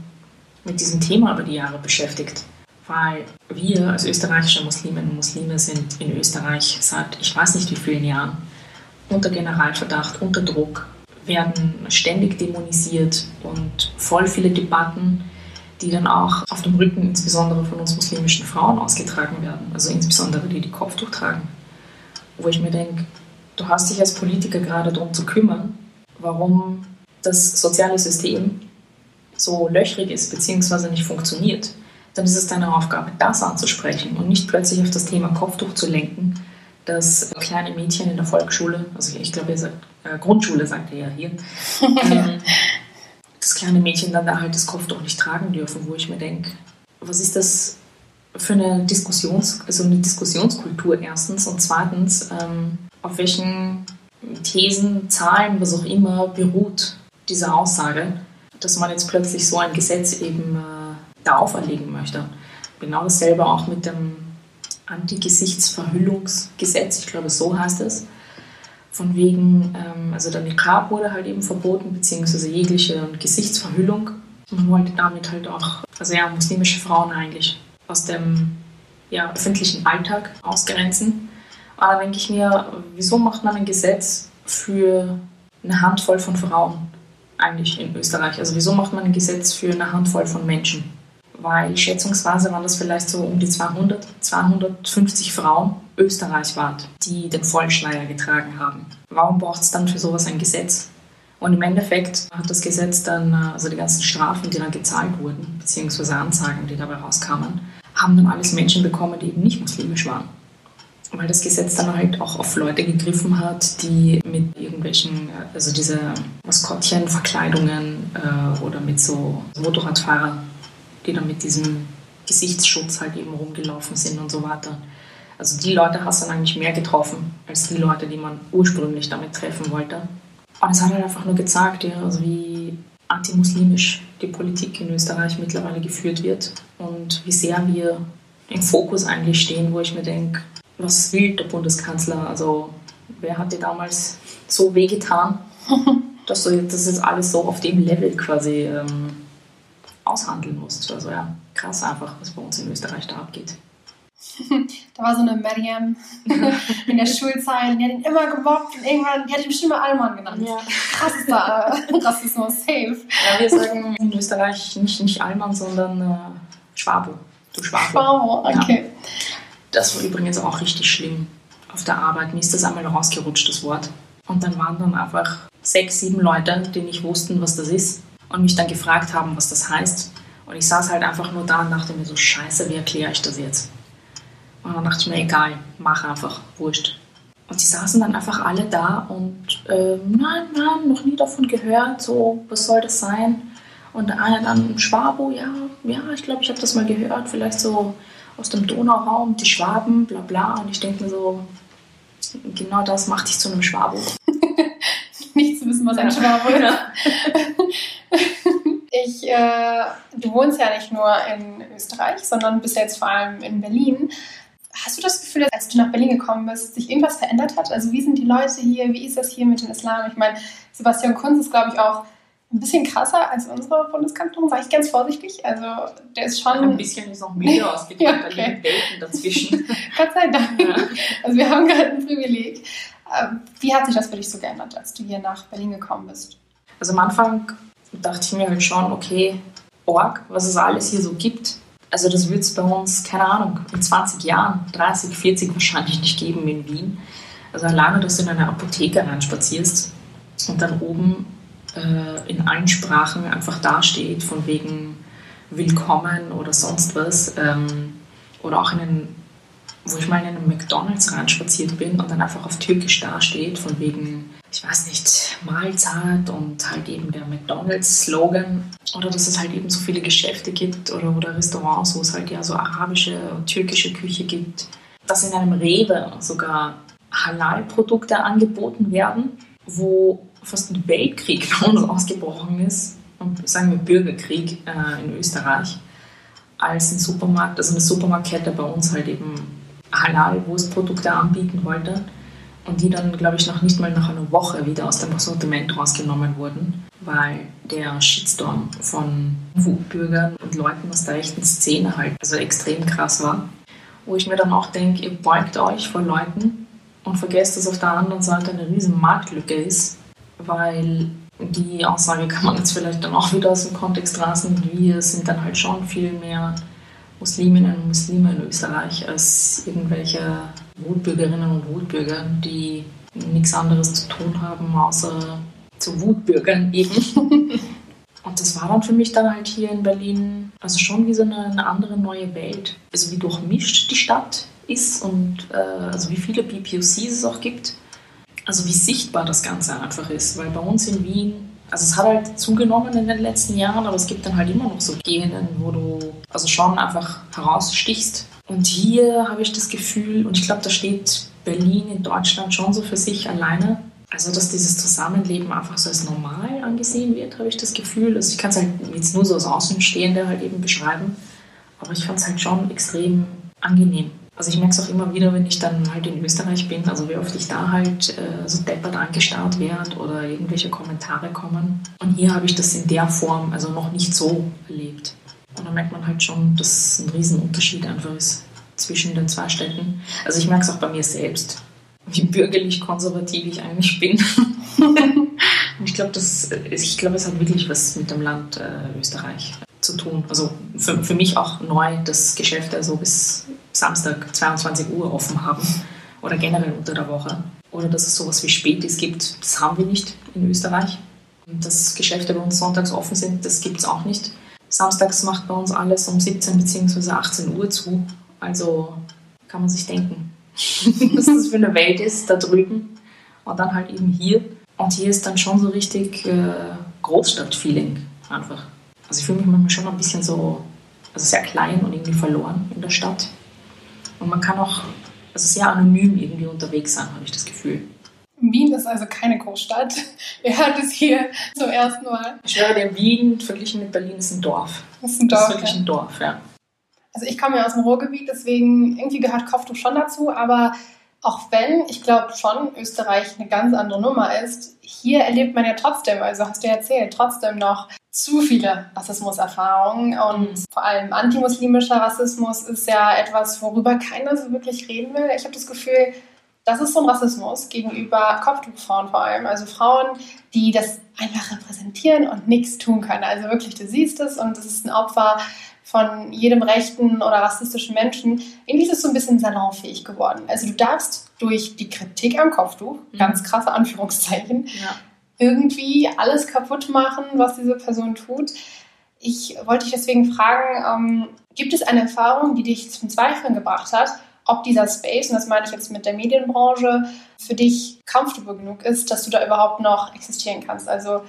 mit diesem Thema über die Jahre beschäftigt. Weil wir als österreichische Musliminnen und Muslime sind in Österreich seit ich weiß nicht wie vielen Jahren unter Generalverdacht, unter Druck, werden ständig dämonisiert und voll viele Debatten die dann auch auf dem Rücken insbesondere von uns muslimischen Frauen ausgetragen werden, also insbesondere die, die Kopftuch tragen. Wo ich mir denke, du hast dich als Politiker gerade darum zu kümmern, warum das soziale System so löchrig ist bzw. nicht funktioniert, dann ist es deine Aufgabe, das anzusprechen und nicht plötzlich auf das Thema Kopftuch zu lenken, dass kleine Mädchen in der Volksschule, also ich glaube, ihr sagt, äh, Grundschule sagt ihr ja hier, ähm, das kleine Mädchen dann da halt das Kopftuch nicht tragen dürfen, wo ich mir denke, was ist das für eine Diskussions, also eine Diskussionskultur erstens und zweitens, ähm, auf welchen Thesen, Zahlen, was auch immer beruht diese Aussage, dass man jetzt plötzlich so ein Gesetz eben äh, da auferlegen möchte. Genau dasselbe auch mit dem Anti-Gesichtsverhüllungsgesetz, ich glaube so heißt es von wegen, ähm, also der Niqab wurde halt eben verboten, beziehungsweise jegliche Gesichtsverhüllung. Man wollte damit halt auch, also ja, muslimische Frauen eigentlich aus dem ja, öffentlichen Alltag ausgrenzen. Aber da denke ich mir, wieso macht man ein Gesetz für eine Handvoll von Frauen eigentlich in Österreich? Also wieso macht man ein Gesetz für eine Handvoll von Menschen? Weil schätzungsweise waren das vielleicht so um die 200, 250 Frauen österreichweit, die den Vollschleier getragen haben. Warum braucht es dann für sowas ein Gesetz? Und im Endeffekt hat das Gesetz dann, äh, also die ganzen Strafen, die dann gezahlt wurden, beziehungsweise Anzeigen, die dabei rauskamen, haben dann alles Menschen bekommen, die eben nicht muslimisch waren. Weil das Gesetz dann halt auch auf Leute gegriffen hat, die mit irgendwelchen, äh, also diese Maskottchenverkleidungen äh, oder mit so Motorradfahrer die dann mit diesem Gesichtsschutz halt eben rumgelaufen sind und so weiter. Also die Leute hast du dann eigentlich mehr getroffen, als die Leute, die man ursprünglich damit treffen wollte. Und es hat halt einfach nur gezeigt, ja, also wie antimuslimisch die Politik in Österreich mittlerweile geführt wird und wie sehr wir im Fokus eigentlich stehen, wo ich mir denke, was will der Bundeskanzler? Also wer hat dir damals so wehgetan, dass du das jetzt alles so auf dem Level quasi ähm, aushandeln musst? Also ja, krass einfach, was bei uns in Österreich da abgeht. Da war so eine Mariam in der Schulzeit, die hat ihn immer gemobbt und irgendwann, die hat ihn bestimmt mal Allmann genannt. Ja. Krass ist da äh, Rassismus, safe. Ja, wir sagen in Österreich nicht, nicht Allmann, sondern äh, Schwabo. Du Schwabo. Schwabo, okay. Ja. Das war übrigens auch richtig schlimm auf der Arbeit. Mir ist das einmal rausgerutscht, das Wort. Und dann waren dann einfach sechs, sieben Leute, die nicht wussten, was das ist und mich dann gefragt haben, was das heißt. Und ich saß halt einfach nur da und dachte mir so, scheiße, wie erkläre ich das jetzt? Und dann dachte ich mir, egal, mach einfach, wurscht. Und die saßen dann einfach alle da und äh, nein, nein, noch nie davon gehört, so, was soll das sein? Und der eine dann, Schwabo, ja, ja, ich glaube, ich habe das mal gehört, vielleicht so aus dem Donauraum, die Schwaben, bla bla. Und ich denke mir so, genau das macht dich zu einem Schwabo. Zu wissen, was ein Schwabo ist. ich, äh, du wohnst ja nicht nur in Österreich, sondern bist jetzt vor allem in Berlin. Hast du das Gefühl, dass als du nach Berlin gekommen bist, sich irgendwas verändert hat? Also wie sind die Leute hier? Wie ist das hier mit dem Islam? Ich meine, Sebastian Kunz ist, glaube ich, auch ein bisschen krasser als unsere Bundeskanzlerin, sage ich ganz vorsichtig. Also der ist schon... Ein bisschen ist noch müde ausgedrückt, ja, okay. da liegen Welten dazwischen. Gott sei Dank. Ja. Also wir haben gerade ein Privileg. Ähm, wie hat sich das für dich so geändert, als du hier nach Berlin gekommen bist? Also am Anfang dachte ich mir halt schon, okay, Org, was es alles hier so gibt, also das wird es bei uns, keine Ahnung, in 20 Jahren, 30, 40 wahrscheinlich nicht geben in Wien. Also alleine, dass du in eine Apotheke reinspazierst und dann oben äh, in allen Sprachen einfach dasteht, von wegen Willkommen oder sonst was. Ähm, oder auch in den, wo ich mal in einen McDonalds reinspaziert bin und dann einfach auf Türkisch dasteht, von wegen ich weiß nicht, Mahlzeit und halt eben der McDonalds-Slogan. Oder dass es halt eben so viele Geschäfte gibt oder, oder Restaurants, wo es halt ja so arabische und türkische Küche gibt. Dass in einem Rewe sogar Halal-Produkte angeboten werden, wo fast ein Weltkrieg bei uns ausgebrochen ist, und sagen wir Bürgerkrieg äh, in Österreich, als ein Supermarkt, also eine Supermarktkette bei uns halt eben Halal-Wurstprodukte anbieten wollte und die dann, glaube ich, noch nicht mal nach einer Woche wieder aus dem Sortiment rausgenommen wurden, weil der Shitstorm von Wutbürgern und Leuten aus der rechten Szene halt also extrem krass war. Wo ich mir dann auch denke, ihr beugt euch vor Leuten und vergesst, dass auf der anderen Seite eine riesen Marktlücke ist, weil die Aussage kann man jetzt vielleicht dann auch wieder aus dem Kontext rasen, wir sind dann halt schon viel mehr Musliminnen und Muslime in Österreich als irgendwelche Wutbürgerinnen und Wutbürger, die nichts anderes zu tun haben, außer zu Wutbürgern eben. Und das war dann für mich dann halt hier in Berlin, also schon wie so eine, eine andere neue Welt. Also wie durchmischt die Stadt ist und äh, also wie viele BPOCs es auch gibt. Also wie sichtbar das Ganze einfach ist. Weil bei uns in Wien, also es hat halt zugenommen in den letzten Jahren, aber es gibt dann halt immer noch so Gegenden, wo du also schon einfach herausstichst und hier habe ich das Gefühl, und ich glaube, da steht Berlin in Deutschland schon so für sich alleine. Also, dass dieses Zusammenleben einfach so als normal angesehen wird, habe ich das Gefühl. Also, ich kann es halt jetzt nur so als Außenstehende halt eben beschreiben. Aber ich fand es halt schon extrem angenehm. Also ich merke es auch immer wieder, wenn ich dann halt in Österreich bin, also wie oft ich da halt äh, so deppert angestarrt werde oder irgendwelche Kommentare kommen. Und hier habe ich das in der Form also noch nicht so erlebt. Und da merkt man halt schon, dass ein Riesenunterschied einfach ist zwischen den zwei Städten. Also ich merke es auch bei mir selbst, wie bürgerlich-konservativ ich eigentlich bin. ich glaube, glaub, es hat wirklich was mit dem Land äh, Österreich zu tun. Also für, für mich auch neu, dass Geschäfte so bis Samstag 22 Uhr offen haben oder generell unter der Woche. Oder dass es sowas wie Spätis gibt, das haben wir nicht in Österreich. Dass Geschäfte bei uns sonntags offen sind, das gibt es auch nicht. Samstags macht bei uns alles um 17 bzw. 18 Uhr zu. Also kann man sich denken, was das für eine Welt ist da drüben. Und dann halt eben hier. Und hier ist dann schon so richtig äh, Großstadt-Feeling einfach. Also ich fühle mich manchmal schon ein bisschen so, also sehr klein und irgendwie verloren in der Stadt. Und man kann auch also sehr anonym irgendwie unterwegs sein, habe ich das Gefühl. Wien ist also keine Großstadt. Wer hat es hier zum ersten Mal? Ich schwöre dir, Wien verglichen mit Berlin ist ein Dorf. Das ist ein Dorf. Das ist wirklich ein Dorf, ja. Also ich komme ja aus dem Ruhrgebiet, deswegen irgendwie gehört Kopftuch schon dazu, aber auch wenn, ich glaube schon, Österreich eine ganz andere Nummer ist, hier erlebt man ja trotzdem, also hast du ja erzählt, trotzdem noch zu viele Rassismuserfahrungen und mhm. vor allem antimuslimischer Rassismus ist ja etwas, worüber keiner so wirklich reden will. Ich habe das Gefühl, das ist so ein Rassismus gegenüber Kopftuchfrauen vor allem. Also Frauen, die das einfach repräsentieren und nichts tun können. Also wirklich, du siehst es und es ist ein Opfer von jedem rechten oder rassistischen Menschen. Irgendwie ist es so ein bisschen salonfähig geworden. Also du darfst durch die Kritik am Kopftuch, mhm. ganz krasse Anführungszeichen, ja. irgendwie alles kaputt machen, was diese Person tut. Ich wollte dich deswegen fragen, ähm, gibt es eine Erfahrung, die dich zum Zweifeln gebracht hat, ob dieser Space, und das meine ich jetzt mit der Medienbranche, für dich comfortable genug ist, dass du da überhaupt noch existieren kannst. Also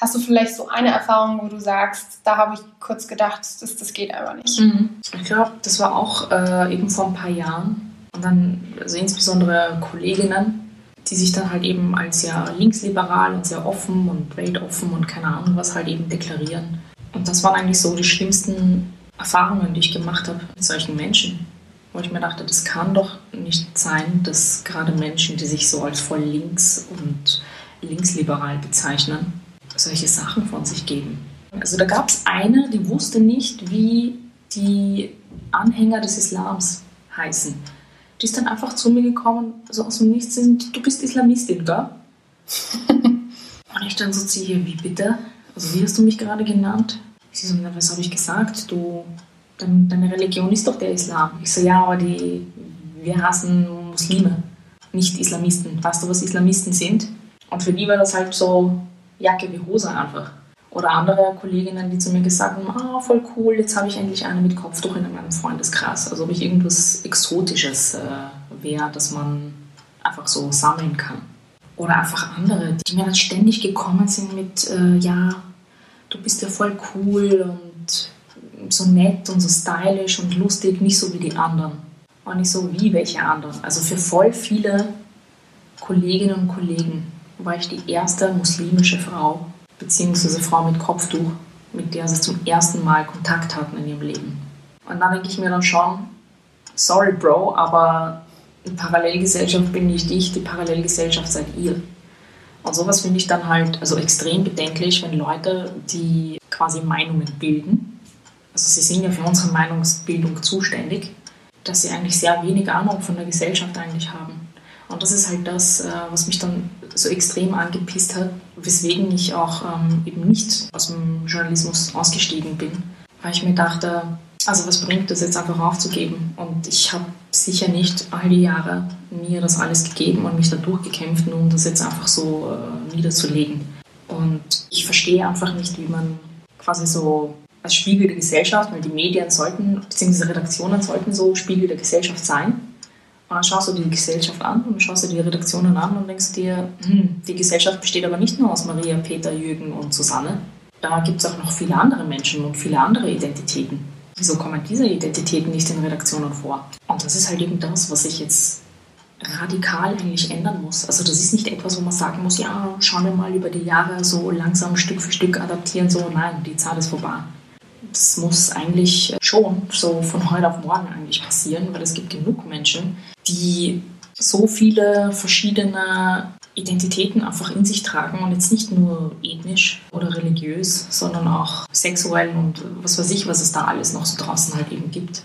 hast du vielleicht so eine Erfahrung, wo du sagst, da habe ich kurz gedacht, das, das geht einfach nicht. Mhm. Ich glaube, das war auch äh, eben vor ein paar Jahren. Und dann, also insbesondere Kolleginnen, die sich dann halt eben als ja linksliberal und sehr offen und weltoffen und keine Ahnung was halt eben deklarieren. Und das waren eigentlich so die schlimmsten Erfahrungen, die ich gemacht habe mit solchen Menschen wo ich mir dachte, das kann doch nicht sein, dass gerade Menschen, die sich so als voll links und linksliberal bezeichnen, solche Sachen von sich geben. Also da gab es eine, die wusste nicht, wie die Anhänger des Islams heißen. Die ist dann einfach zu mir gekommen, so aus dem Nichts sind, du bist Islamistin, gell? und ich dann so zu ihr, wie bitte? Also wie hast du mich gerade genannt? Sie so, was habe ich gesagt? Du deine Religion ist doch der Islam. Ich so, ja, aber die, wir hassen Muslime, nicht Islamisten. Weißt du, was Islamisten sind? Und für die war das halt so Jacke wie Hose einfach. Oder andere Kolleginnen, die zu mir gesagt haben, ah, voll cool, jetzt habe ich endlich eine mit Kopftuch in meinem Freundeskreis. Also ob ich irgendwas Exotisches äh, wäre, das man einfach so sammeln kann. Oder einfach andere, die mir dann ständig gekommen sind mit, äh, ja, du bist ja voll cool und so nett und so stylisch und lustig, nicht so wie die anderen. Und nicht so wie welche anderen. Also für voll viele Kolleginnen und Kollegen war ich die erste muslimische Frau, beziehungsweise Frau mit Kopftuch, mit der sie zum ersten Mal Kontakt hatten in ihrem Leben. Und da denke ich mir dann schon, sorry Bro, aber die Parallelgesellschaft bin nicht ich, die Parallelgesellschaft seid ihr. Und sowas finde ich dann halt also extrem bedenklich, wenn Leute, die quasi Meinungen bilden, also sie sind ja für unsere Meinungsbildung zuständig, dass sie eigentlich sehr wenig Ahnung von der Gesellschaft eigentlich haben. Und das ist halt das, äh, was mich dann so extrem angepisst hat, weswegen ich auch ähm, eben nicht aus dem Journalismus ausgestiegen bin, weil ich mir dachte, also was bringt das jetzt einfach aufzugeben? Und ich habe sicher nicht all die Jahre mir das alles gegeben und mich da durchgekämpft, nur um das jetzt einfach so äh, niederzulegen. Und ich verstehe einfach nicht, wie man quasi so als Spiegel der Gesellschaft, weil die Medien sollten, beziehungsweise Redaktionen sollten so Spiegel der Gesellschaft sein. Und dann schaust du dir die Gesellschaft an und schaust dir die Redaktionen an und denkst dir, hm, die Gesellschaft besteht aber nicht nur aus Maria, Peter, Jürgen und Susanne. Da gibt es auch noch viele andere Menschen und viele andere Identitäten. Wieso kommen diese Identitäten nicht in Redaktionen vor? Und das ist halt eben das, was ich jetzt radikal eigentlich ändern muss. Also das ist nicht etwas, wo man sagen muss, ja, schauen wir mal über die Jahre so langsam Stück für Stück adaptieren, so nein, die Zeit ist vorbei das muss eigentlich schon so von heute auf morgen eigentlich passieren, weil es gibt genug Menschen, die so viele verschiedene Identitäten einfach in sich tragen und jetzt nicht nur ethnisch oder religiös, sondern auch sexuell und was weiß ich, was es da alles noch so draußen halt eben gibt.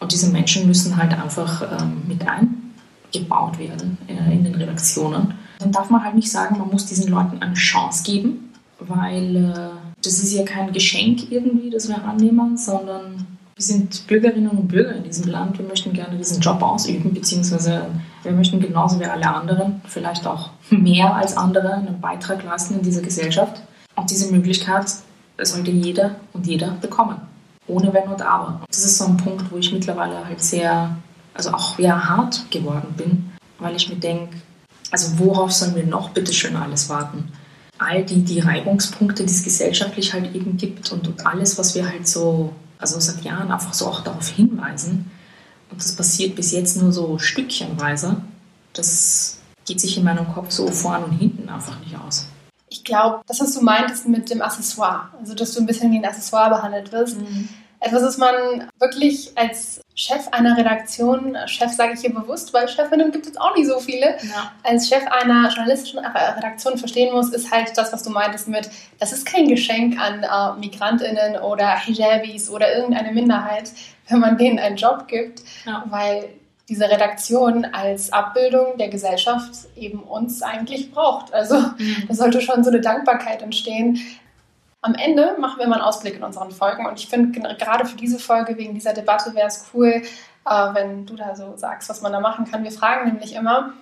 Und diese Menschen müssen halt einfach ähm, mit eingebaut werden äh, in den Redaktionen. Dann darf man halt nicht sagen, man muss diesen Leuten eine Chance geben, weil äh, das ist ja kein Geschenk irgendwie, das wir annehmen, sondern wir sind Bürgerinnen und Bürger in diesem Land. Wir möchten gerne diesen Job ausüben, beziehungsweise wir möchten genauso wie alle anderen, vielleicht auch mehr als andere, einen Beitrag leisten in dieser Gesellschaft. Und diese Möglichkeit sollte jeder und jeder bekommen. Ohne Wenn und Aber. Das ist so ein Punkt, wo ich mittlerweile halt sehr, also auch ja hart geworden bin, weil ich mir denke, also worauf sollen wir noch bitte schön alles warten? all die, die Reibungspunkte, die es gesellschaftlich halt eben gibt und, und alles, was wir halt so, also seit Jahren einfach so auch darauf hinweisen. Und das passiert bis jetzt nur so stückchenweise. Das geht sich in meinem Kopf so vorn und hinten einfach nicht aus. Ich glaube, das, was du meintest mit dem Accessoire, also dass du ein bisschen wie ein Accessoire behandelt wirst, Mhm. Etwas, was man wirklich als Chef einer Redaktion, Chef sage ich hier bewusst, weil Chefinnen gibt es auch nicht so viele, Ja. als Chef einer journalistischen Redaktion verstehen muss, ist halt das, was du meintest mit, das ist kein Geschenk an äh, Migrantinnen oder Hijabis oder irgendeine Minderheit, wenn man denen einen Job gibt, Ja. weil diese Redaktion als Abbildung der Gesellschaft eben uns eigentlich braucht. Also Mhm. da sollte schon so eine Dankbarkeit entstehen. Am Ende machen wir mal einen Ausblick in unseren Folgen und ich finde gerade für diese Folge wegen dieser Debatte wäre es cool, äh, wenn du da so sagst, was man da machen kann. Wir fragen nämlich immer,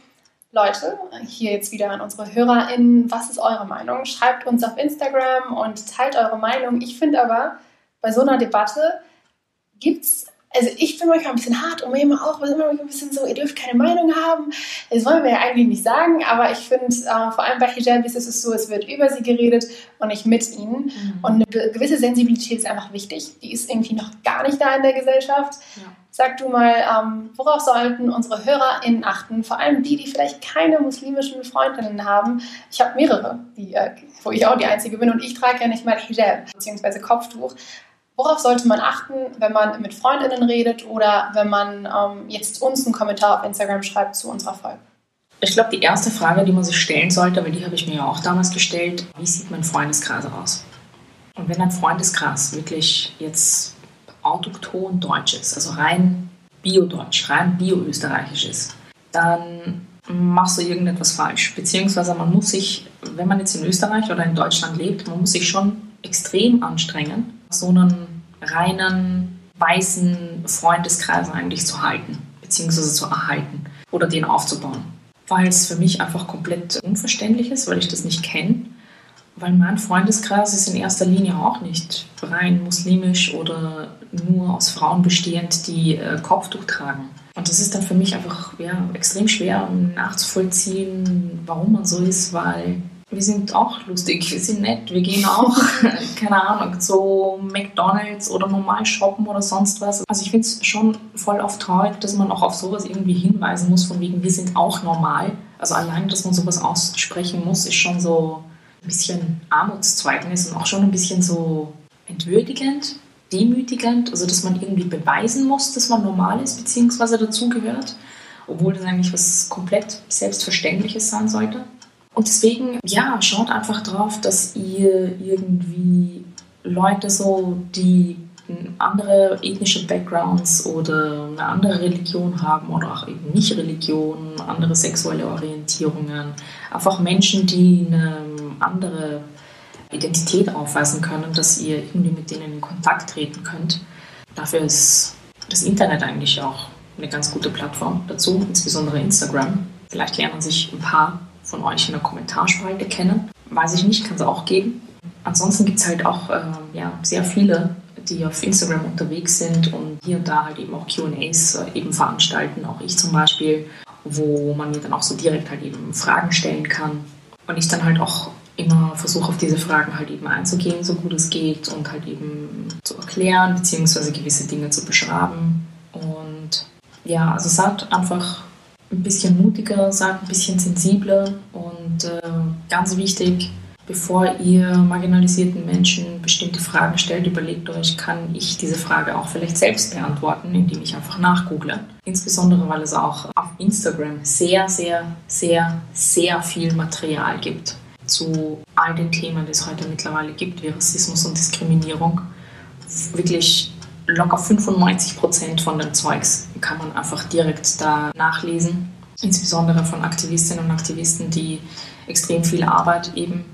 Leute, hier jetzt wieder an unsere HörerInnen, was ist eure Meinung? Schreibt uns auf Instagram und teilt eure Meinung. Ich finde aber, bei so einer Debatte gibt's, also ich bin manchmal ein bisschen hart und manchmal auch, wir sind manchmal ein bisschen so, ihr dürft keine Meinung haben. Das wollen wir ja eigentlich nicht sagen, aber ich finde, äh, vor allem bei Hijabis ist es so, es wird über sie geredet und nicht mit ihnen. Mhm. Und eine gewisse Sensibilität ist einfach wichtig. Die ist irgendwie noch gar nicht da in der Gesellschaft. Ja. Sag du mal, ähm, worauf sollten unsere HörerInnen achten? Vor allem die, die vielleicht keine muslimischen Freundinnen haben. Ich habe mehrere, die, äh, wo ich auch die Einzige bin und ich trage ja nicht mal Hijab bzw. Kopftuch. Worauf sollte man achten, wenn man mit Freundinnen redet oder wenn man ähm, jetzt uns einen Kommentar auf Instagram schreibt zu unserer Folge? Ich glaube, die erste Frage, die man sich stellen sollte, weil die habe ich mir ja auch damals gestellt, wie sieht mein Freundeskreis aus? Und wenn ein Freundeskreis wirklich jetzt autochton deutsch ist, also rein bio-deutsch, rein bio-österreichisch ist, dann machst du irgendetwas falsch. Beziehungsweise man muss sich, wenn man jetzt in Österreich oder in Deutschland lebt, man muss sich schon extrem anstrengen, so einen reinen, weißen Freundeskreis eigentlich zu halten, beziehungsweise zu erhalten oder den aufzubauen. Weil es für mich einfach komplett unverständlich ist, weil ich das nicht kenne. Weil mein Freundeskreis ist in erster Linie auch nicht rein muslimisch oder nur aus Frauen bestehend, die äh, Kopftuch tragen. Und das ist dann für mich einfach ja, extrem schwer nachzuvollziehen, warum man so ist, weil wir sind auch lustig, wir sind nett, wir gehen auch, keine Ahnung, zu McDonalds oder normal shoppen oder sonst was. Also ich finde es schon voll oft traurig, dass man auch auf sowas irgendwie hinweisen muss, von wegen, wir sind auch normal. Also allein, dass man sowas aussprechen muss, ist schon so ein bisschen Armutszeugnis und auch schon ein bisschen so entwürdigend, demütigend. Also dass man irgendwie beweisen muss, dass man normal ist, beziehungsweise dazugehört, obwohl das eigentlich was komplett Selbstverständliches sein sollte. Und deswegen, ja, schaut einfach drauf, dass ihr irgendwie Leute so, die andere ethnische Backgrounds oder eine andere Religion haben oder auch eben nicht Religion, andere sexuelle Orientierungen, einfach Menschen, die eine andere Identität aufweisen können, dass ihr irgendwie mit denen in Kontakt treten könnt. Dafür ist das Internet eigentlich auch eine ganz gute Plattform dazu, insbesondere Instagram. Vielleicht lernen sich ein paar von euch in der Kommentarspalte kennen. Weiß ich nicht, kann es auch geben. Ansonsten gibt es halt auch äh, ja, sehr viele, die auf Instagram unterwegs sind und hier und da halt eben auch QAs äh, eben veranstalten, auch ich zum Beispiel, wo man mir dann auch so direkt halt eben Fragen stellen kann. Und ich dann halt auch immer versuche, auf diese Fragen halt eben einzugehen, so gut es geht und halt eben zu erklären, beziehungsweise gewisse Dinge zu beschreiben. Und ja, also seid einfach ein bisschen mutiger, seid ein bisschen sensibler und äh, ganz wichtig, bevor ihr marginalisierten Menschen bestimmte Fragen stellt, überlegt euch, kann ich diese Frage auch vielleicht selbst beantworten, indem ich einfach nachgoogle. Insbesondere, weil es auch auf Instagram sehr, sehr, sehr, sehr viel Material gibt zu all den Themen, die es heute mittlerweile gibt, wie Rassismus und Diskriminierung. Wirklich locker 95 Prozent von dem Zeugs kann man einfach direkt da nachlesen. Insbesondere von Aktivistinnen und Aktivisten, die extrem viel Arbeit eben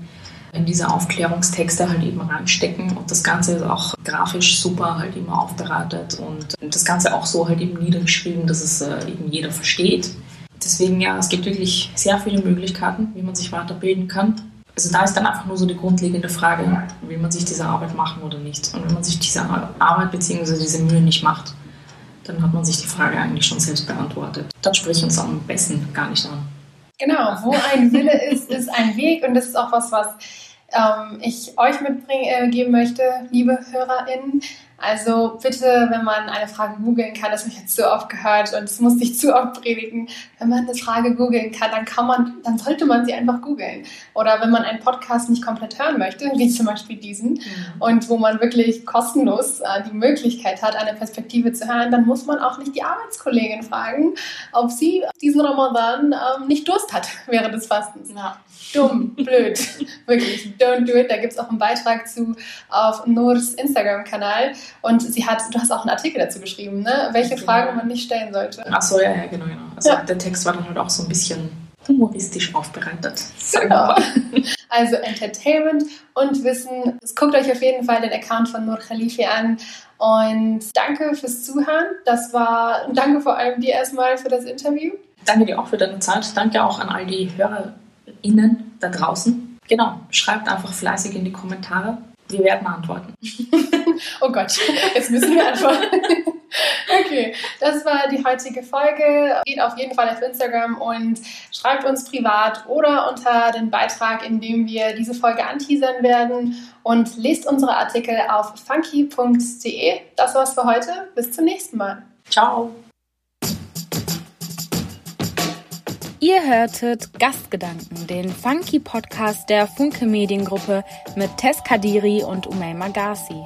in diese Aufklärungstexte halt eben reinstecken und das Ganze ist auch grafisch super halt eben aufbereitet und das Ganze auch so halt eben niedergeschrieben, dass es äh, eben jeder versteht. Deswegen ja, es gibt wirklich sehr viele Möglichkeiten, wie man sich weiterbilden kann. Also da ist dann einfach nur so die grundlegende Frage, will man sich diese Arbeit machen oder nicht. Und wenn man sich diese Arbeit bzw. diese Mühe nicht macht, dann hat man sich die Frage eigentlich schon selbst beantwortet. Das spricht uns am besten gar nicht an. Genau, wo ein Wille ist, ist ein Weg und das ist auch was, was ähm, ich euch mitgeben äh, möchte, liebe HörerInnen. Also bitte, wenn man eine Frage googeln kann, das habe ich jetzt so oft gehört und es muss nicht zu oft predigen, wenn man eine Frage googeln kann, dann kann man, dann sollte man sie einfach googeln. Oder wenn man einen Podcast nicht komplett hören möchte, wie zum Beispiel diesen, mhm. und wo man wirklich kostenlos äh, die Möglichkeit hat, eine Perspektive zu hören, dann muss man auch nicht die Arbeitskollegin fragen, ob sie diesen Ramadan ähm, nicht Durst hat während des Fastens. Ja. Dumm, blöd, wirklich, don't do it. Da gibt es auch einen Beitrag zu auf Nurs Instagram-Kanal und sie hat, du hast auch einen Artikel dazu geschrieben, ne? welche genau. Fragen man nicht stellen sollte. Ach so, ja, ja, genau, genau. Also ja. der Text war dann halt auch so ein bisschen humoristisch aufbereitet. Genau. Also Entertainment und Wissen. Guckt euch auf jeden Fall den Account von Nur Khalifi an. Und danke fürs Zuhören. Das war, danke vor allem dir erstmal für das Interview. Danke dir auch für deine Zeit. Danke auch an all die HörerInnen da draußen. Genau, schreibt einfach fleißig in die Kommentare. Wir werden antworten. oh Gott, jetzt müssen wir antworten. Okay, das war die heutige Folge. Geht auf jeden Fall auf Instagram und schreibt uns privat oder unter den Beitrag, in dem wir diese Folge anteasern werden. Und lest unsere Artikel auf funky.de. Das war's für heute. Bis zum nächsten Mal. Ciao. Ihr hörtet Gastgedanken, den Funky Podcast der Funke Mediengruppe mit Tess Kadiri und Umay Magasi.